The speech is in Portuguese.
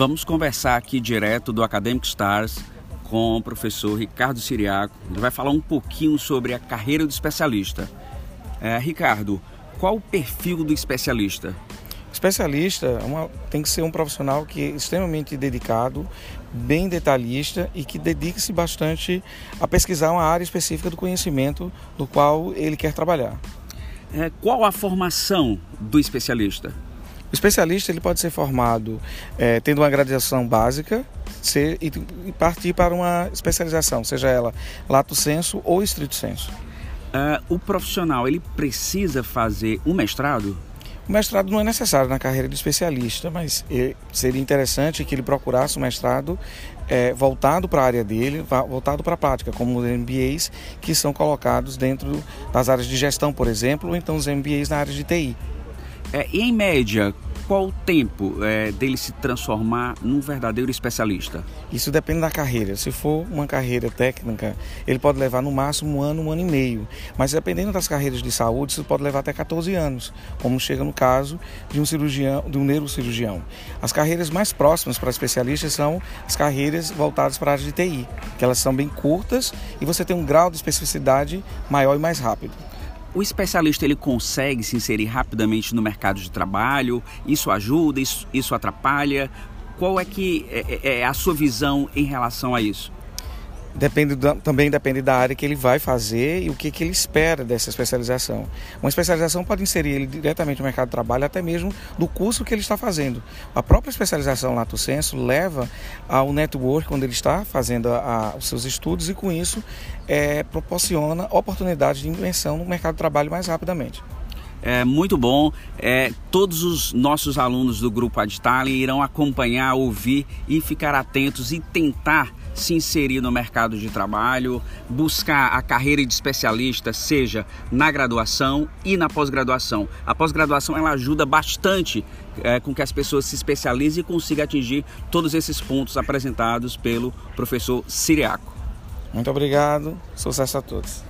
Vamos conversar aqui direto do Academic Stars com o professor Ricardo Siriaco. Ele vai falar um pouquinho sobre a carreira do especialista. É, Ricardo, qual o perfil do especialista? Especialista é uma, tem que ser um profissional que é extremamente dedicado, bem detalhista e que dedique-se bastante a pesquisar uma área específica do conhecimento do qual ele quer trabalhar. É, qual a formação do especialista? O especialista ele pode ser formado é, tendo uma graduação básica ser, e, e, partir para uma especialização, seja ela lato senso ou estrito senso. Uh, o profissional ele precisa fazer um mestrado? O mestrado não é necessário na carreira de especialista, mas seria interessante que ele procurasse um mestrado é, voltado para a área dele, voltado para a prática, como os MBAs que são colocados dentro das áreas de gestão, por exemplo, ou então os MBAs na área de TI. É, em média, qual o tempo é, dele se transformar num verdadeiro especialista? Isso depende da carreira. Se for uma carreira técnica, ele pode levar no máximo um ano, um ano e meio. Mas dependendo das carreiras de saúde, isso pode levar até 14 anos, como chega no caso de um cirurgião, de um neurocirurgião. As carreiras mais próximas para especialistas são as carreiras voltadas para a área de TI, que elas são bem curtas e você tem um grau de especificidade maior e mais rápido. O especialista ele consegue se inserir rapidamente no mercado de trabalho? Isso ajuda? Isso, isso atrapalha? Qual é que é, é, é a sua visão em relação a isso? Depende também depende da área que ele vai fazer e o que, que ele espera dessa especialização. Uma especialização pode inserir ele diretamente no mercado de trabalho, até mesmo do curso que ele está fazendo. A própria especialização Lato Senso leva ao network quando ele está fazendo a, a, os seus estudos e com isso é, proporciona oportunidades de invenção no mercado de trabalho mais rapidamente. É muito bom. É, todos os nossos alunos do grupo Adstalen irão acompanhar, ouvir e ficar atentos e tentar se inserir no mercado de trabalho, buscar a carreira de especialista, seja na graduação e na pós-graduação. A pós-graduação ela ajuda bastante é, com que as pessoas se especializem e consigam atingir todos esses pontos apresentados pelo professor Siriaco. Muito obrigado, sucesso a todos.